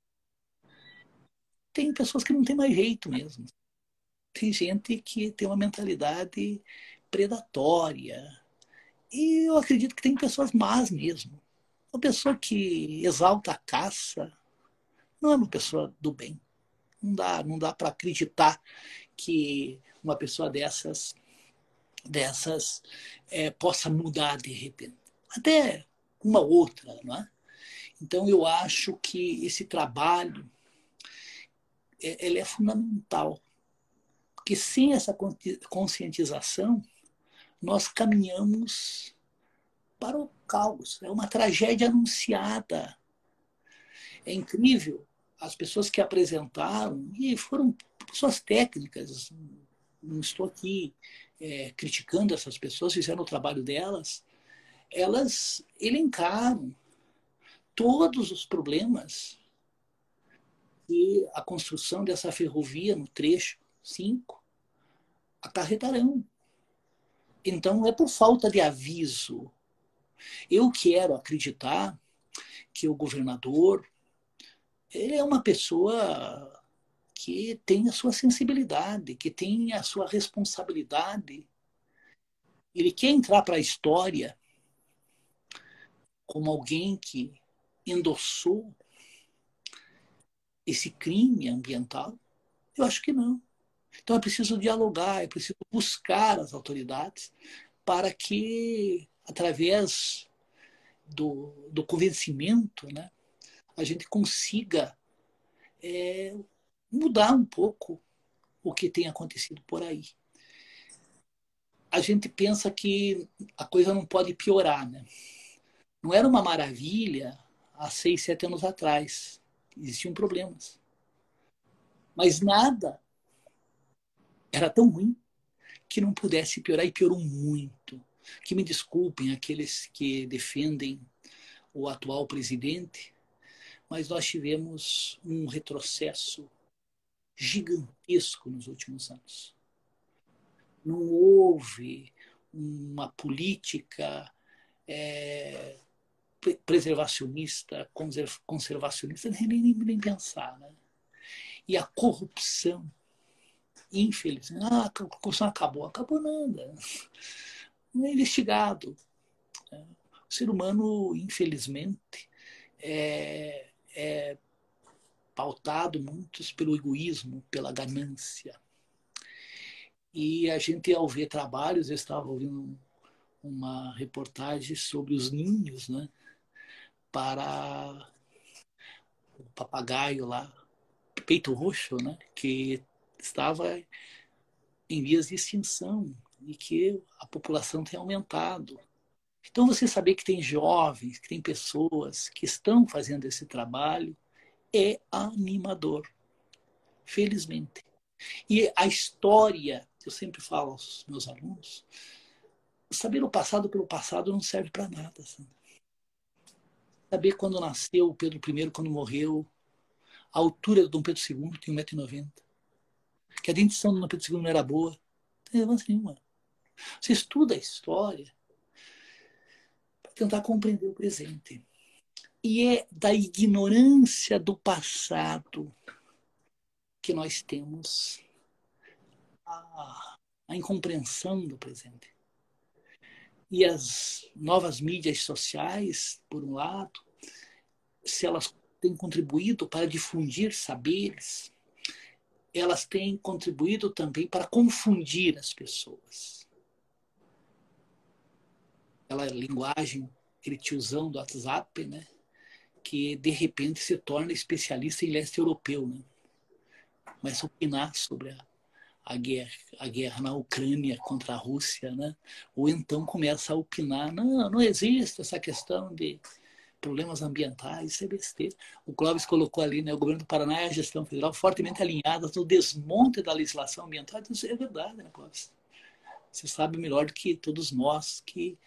Speaker 2: tem pessoas que não têm mais jeito mesmo tem gente que tem uma mentalidade predatória. E eu acredito que tem pessoas más mesmo. Uma pessoa que exalta a caça não é uma pessoa do bem. Não dá, não dá para acreditar que uma pessoa dessas dessas é, possa mudar de repente. Até uma outra, não é? Então eu acho que esse trabalho é, ele é fundamental que sem essa conscientização, nós caminhamos para o caos. É uma tragédia anunciada. É incrível. As pessoas que apresentaram, e foram pessoas técnicas, não estou aqui é, criticando essas pessoas, fizeram o trabalho delas, elas elencaram todos os problemas que a construção dessa ferrovia no trecho 5 acarretarão. Então, não é por falta de aviso. Eu quero acreditar que o governador ele é uma pessoa que tem a sua sensibilidade, que tem a sua responsabilidade. Ele quer entrar para a história como alguém que endossou esse crime ambiental? Eu acho que não. Então é preciso dialogar, é preciso buscar as autoridades para que, através do, do convencimento, né, a gente consiga é, mudar um pouco o que tem acontecido por aí. A gente pensa que a coisa não pode piorar, né? Não era uma maravilha há seis, sete anos atrás. Existiam problemas. Mas nada era tão ruim que não pudesse piorar e piorou muito. que me desculpem aqueles que defendem o atual presidente, mas nós tivemos um retrocesso gigantesco nos últimos anos. Não houve uma política é, preservacionista, conservacionista, nem, nem, nem pensar. Né? E a corrupção, infelizmente, ah, a corrupção acabou. Acabou nada. Não é investigado. O ser humano, infelizmente, é, é pautado muito pelo egoísmo, pela ganância. E a gente, ao ver trabalhos, eu estava ouvindo uma reportagem sobre os ninhos, né? Para o papagaio lá, peito roxo, né? Que estava em vias de extinção e que a população tem aumentado. Então, você saber que tem jovens, que tem pessoas que estão fazendo esse trabalho é animador, felizmente. E a história, eu sempre falo aos meus alunos, saber o passado pelo passado não serve para nada. Saber quando nasceu Pedro I, quando morreu, a altura do Dom Pedro II tem 1,90m. Que a dentição do Dom Pedro II não era boa, não tem relevância nenhuma. Você estuda a história para tentar compreender o presente. E é da ignorância do passado que nós temos a, a incompreensão do presente. E as novas mídias sociais, por um lado, se elas têm contribuído para difundir saberes, elas têm contribuído também para confundir as pessoas. Aquela linguagem, aquele tiozão do WhatsApp, né? Que de repente se torna especialista em leste europeu. Né? Começa a opinar sobre a a guerra, a guerra na Ucrânia contra a Rússia, né? ou então começa a opinar, não, não existe essa questão de problemas ambientais, isso é besteira. O Clóvis colocou ali, né, o governo do Paraná e a gestão federal fortemente alinhadas no desmonte da legislação ambiental, isso é verdade, né, Clóvis? Você sabe melhor do que todos nós que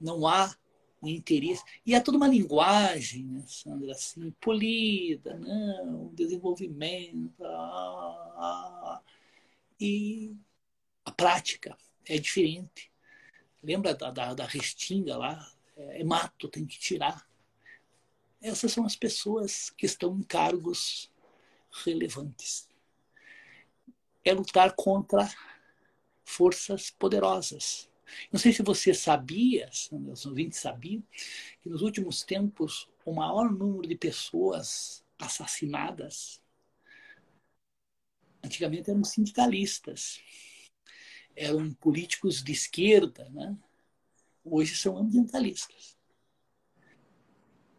Speaker 2: não há um interesse. E é toda uma linguagem, né, Sandra, assim, polida, não, desenvolvimento, ah, ah, e a prática é diferente. Lembra da, da, da restinga lá? É, é mato, tem que tirar. Essas são as pessoas que estão em cargos relevantes. É lutar contra forças poderosas. Não sei se você sabia, os ouvintes sabiam, que nos últimos tempos o maior número de pessoas assassinadas antigamente eram sindicalistas, eram políticos de esquerda, né? hoje são ambientalistas.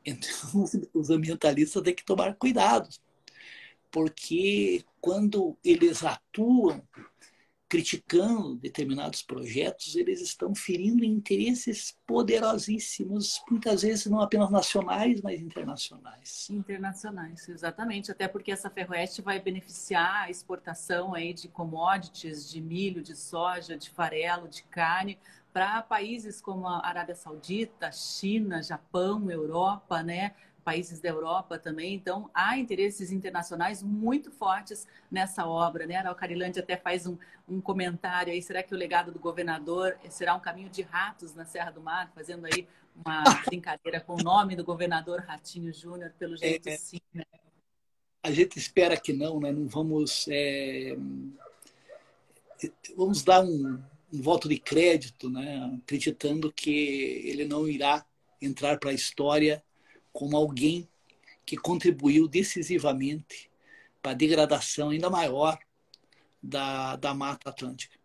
Speaker 2: Então, os ambientalistas têm que tomar cuidado, porque quando eles atuam criticando determinados projetos, eles estão ferindo interesses poderosíssimos, muitas vezes não apenas nacionais, mas internacionais.
Speaker 1: Internacionais, exatamente, até porque essa ferroeste vai beneficiar a exportação aí de commodities, de milho, de soja, de farelo, de carne, para países como a Arábia Saudita, China, Japão, Europa, né? Países da Europa também. Então, há interesses internacionais muito fortes nessa obra. Né? A Carilândia até faz um, um comentário aí, será que o legado do governador será um caminho de ratos na Serra do Mar? Fazendo aí uma brincadeira com o nome do governador Ratinho Júnior, pelo jeito é, sim. Né?
Speaker 2: A gente espera que não, né? Não vamos... É... Vamos dar um, um voto de crédito, né? acreditando que ele não irá entrar para a história como alguém que contribuiu decisivamente para a degradação ainda maior da, da Mata Atlântica.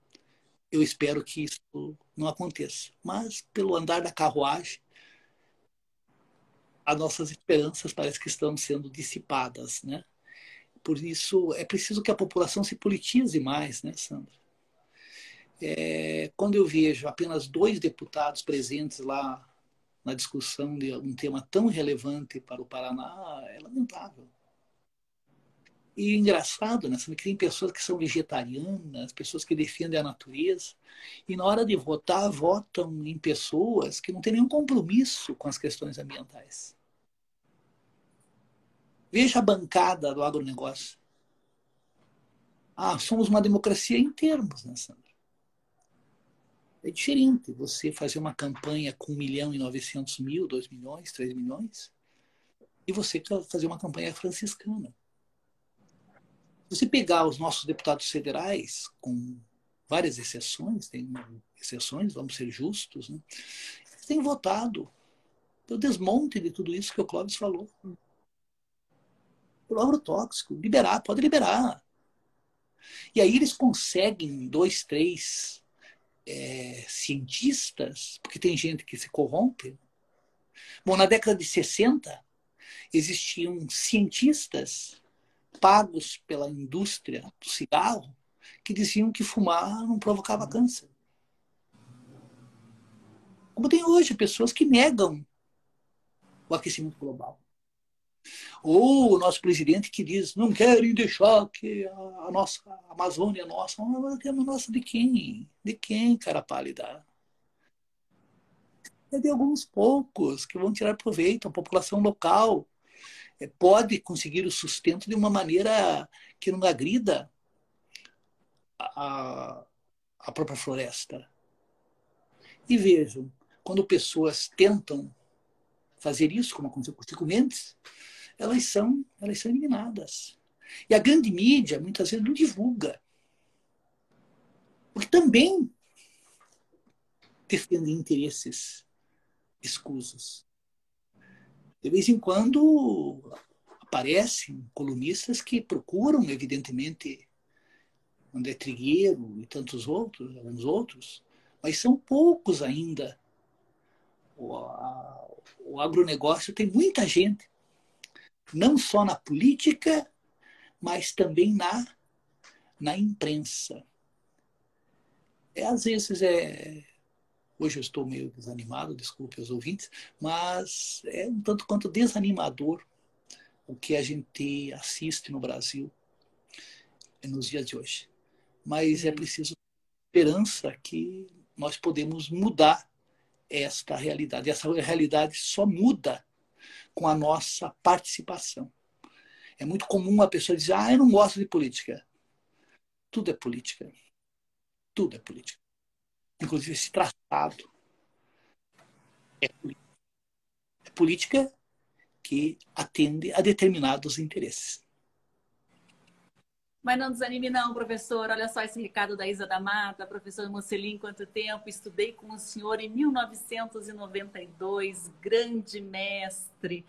Speaker 2: Eu espero que isso não aconteça. Mas, pelo andar da carruagem, as nossas esperanças parece que estão sendo dissipadas. Né? Por isso, é preciso que a população se politize mais, né, Sandra? É, quando eu vejo apenas dois deputados presentes lá na discussão de um tema tão relevante para o Paraná é lamentável. E engraçado, né, tem pessoas que são vegetarianas, pessoas que defendem a natureza, e na hora de votar, votam em pessoas que não têm nenhum compromisso com as questões ambientais. Veja a bancada do agronegócio. Ah, somos uma democracia em termos, né, Sandra? É diferente você fazer uma campanha com 1 milhão e 900 mil, 2 milhões, 3 milhões, e você fazer uma campanha franciscana. Você pegar os nossos deputados federais, com várias exceções, tem exceções, vamos ser justos, né? eles têm votado pelo desmonte de tudo isso que o Clóvis falou. Pelo agrotóxico, liberar, pode liberar. E aí eles conseguem dois, três é, cientistas, porque tem gente que se corrompe. Bom, na década de 60, existiam cientistas pagos pela indústria do cigarro que diziam que fumar não provocava câncer. Como tem hoje pessoas que negam o aquecimento global. Ou o nosso presidente que diz, não querem deixar que a, nossa a Amazônia é nossa. Mas é nossa de quem? De quem, cara pálida? É de alguns poucos que vão tirar proveito, a população local é, pode conseguir o sustento de uma maneira que não agrida a, a própria floresta. E vejam, quando pessoas tentam fazer isso, como aconteceu com o Chico Mendes, elas são, elas são eliminadas. E a grande mídia, muitas vezes, não divulga. Porque também defende interesses escusos. De vez em quando aparecem colunistas que procuram, evidentemente, André Trigueiro e tantos outros, alguns outros, mas são poucos ainda. O, a, o agronegócio tem muita gente não só na política, mas também na, na imprensa. É, às vezes é. Hoje eu estou meio desanimado, desculpe os ouvintes, mas é um tanto quanto desanimador o que a gente assiste no Brasil nos dias de hoje. Mas é preciso esperança que nós podemos mudar esta realidade. Essa realidade só muda com a nossa participação. É muito comum a pessoa dizer: ah, eu não gosto de política. Tudo é política. Tudo é política. Inclusive esse tratado é política. É política que atende a determinados interesses.
Speaker 1: Mas não desanime não, professor. Olha só esse recado da Isa da Mata. Professor Mocelin, quanto tempo? Estudei com o senhor em 1992, grande mestre.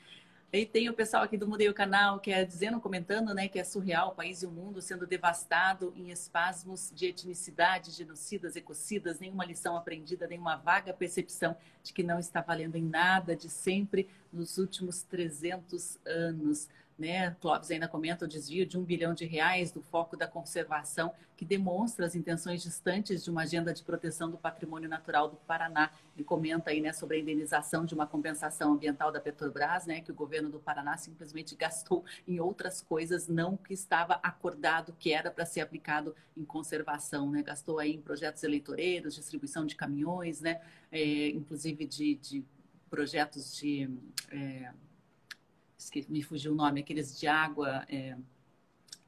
Speaker 1: E tem o pessoal aqui do Mudei o Canal que é dizendo, comentando, né, que é surreal o país e o mundo sendo devastado em espasmos de etnicidade, genocidas, ecocidas, nenhuma lição aprendida, nenhuma vaga percepção de que não está valendo em nada de sempre nos últimos 300 anos. Né? Clóvis ainda comenta o desvio de um bilhão de reais do foco da conservação, que demonstra as intenções distantes de uma agenda de proteção do patrimônio natural do Paraná. Ele comenta aí né, sobre a indenização de uma compensação ambiental da Petrobras, né, que o governo do Paraná simplesmente gastou em outras coisas, não que estava acordado que era para ser aplicado em conservação. Né? Gastou aí em projetos eleitoreiros, distribuição de caminhões, né? É, inclusive de, de projetos de. É, me fugiu o nome, aqueles de água, é,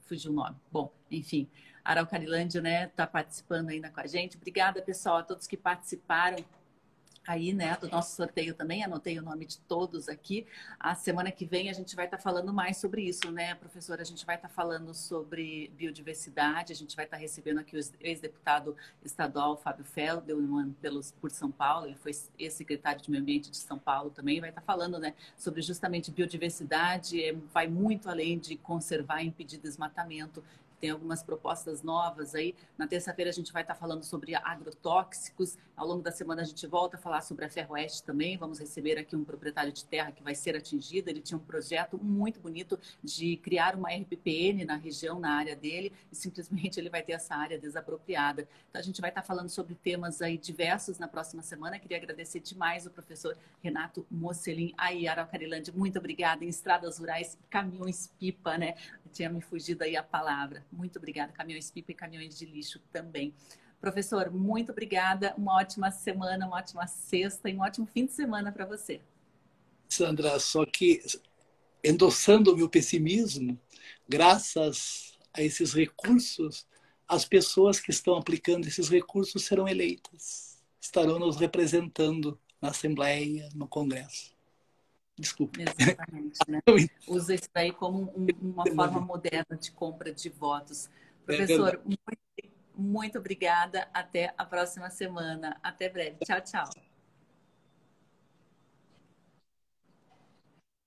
Speaker 1: fugiu o nome. Bom, enfim, Araucarilândia, né, está participando ainda com a gente. Obrigada, pessoal, a todos que participaram aí, né, do nosso sorteio também, anotei o nome de todos aqui. A semana que vem a gente vai estar tá falando mais sobre isso, né, professora? A gente vai estar tá falando sobre biodiversidade, a gente vai estar tá recebendo aqui o ex-deputado estadual Fábio Feldelman pelos, por São Paulo, ele foi ex-secretário de Meio Ambiente de São Paulo também, vai estar tá falando, né, sobre justamente biodiversidade, é, vai muito além de conservar e impedir desmatamento, tem algumas propostas novas aí. Na terça-feira a gente vai estar falando sobre agrotóxicos. Ao longo da semana a gente volta a falar sobre a Ferroeste também. Vamos receber aqui um proprietário de terra que vai ser atingido. Ele tinha um projeto muito bonito de criar uma RPPN na região, na área dele, e simplesmente ele vai ter essa área desapropriada. Então a gente vai estar falando sobre temas aí diversos na próxima semana. Queria agradecer demais o professor Renato Mocelin, aí Araucarilândia. Muito obrigada. Em estradas rurais, caminhões pipa, né? tinha me fugido aí a palavra. Muito obrigada, caminhões pipa e caminhões de lixo também. Professor, muito obrigada. Uma ótima semana, uma ótima sexta e um ótimo fim de semana para você.
Speaker 2: Sandra, só que endossando o meu pessimismo, graças a esses recursos, as pessoas que estão aplicando esses recursos serão eleitas, estarão nos representando na Assembleia, no Congresso. Desculpe.
Speaker 1: Exatamente, né? Usa isso daí como um, uma forma moderna de compra de votos. É Professor, muito, muito obrigada. Até a próxima semana. Até breve. Tchau, tchau.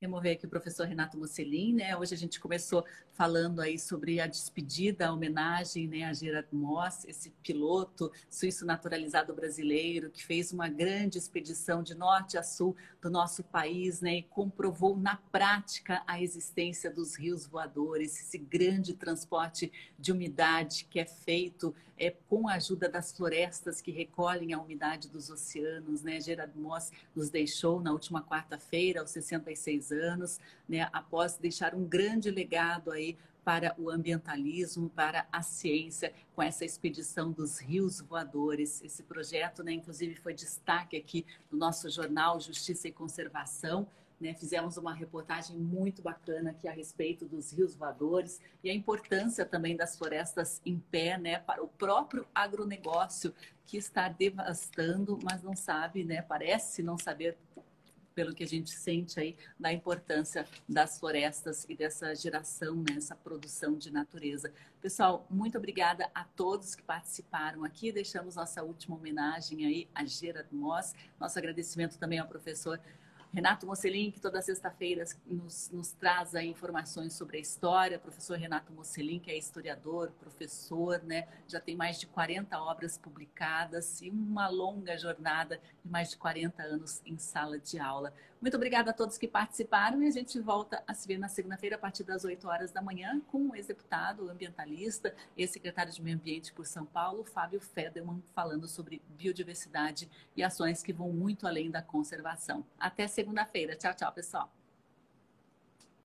Speaker 1: Remover aqui o professor Renato Musselin, né? Hoje a gente começou falando aí sobre a despedida, a homenagem né, a Gerard Moss, esse piloto suíço naturalizado brasileiro que fez uma grande expedição de norte a sul do nosso país né, e comprovou na prática a existência dos rios voadores, esse grande transporte de umidade que é feito é, com a ajuda das florestas que recolhem a umidade dos oceanos. Né? Gerard Moss nos deixou na última quarta-feira, aos 66 anos, né, após deixar um grande legado aí para o ambientalismo, para a ciência, com essa expedição dos rios voadores. Esse projeto, né, inclusive, foi destaque aqui no nosso jornal Justiça e Conservação. Né, fizemos uma reportagem muito bacana aqui a respeito dos rios voadores e a importância também das florestas em pé né, para o próprio agronegócio que está devastando, mas não sabe, né, parece não saber pelo que a gente sente aí da importância das florestas e dessa geração, né, essa produção de natureza. Pessoal, muito obrigada a todos que participaram aqui. Deixamos nossa última homenagem aí a Gerard Moss. Nosso agradecimento também ao professor Renato Mocelin, que toda sexta-feira nos, nos, traz aí informações sobre a história. Professor Renato Mocelin, que é historiador, professor, né? já tem mais de 40 obras publicadas e uma longa jornada de mais de 40 anos em sala de aula. Muito obrigada a todos que participaram e a gente volta a se ver na segunda-feira a partir das 8 horas da manhã com o ex-deputado ambientalista e secretário de Meio Ambiente por São Paulo, Fábio Federman, falando sobre biodiversidade e ações que vão muito além da conservação. Até segunda-feira. Tchau, tchau, pessoal.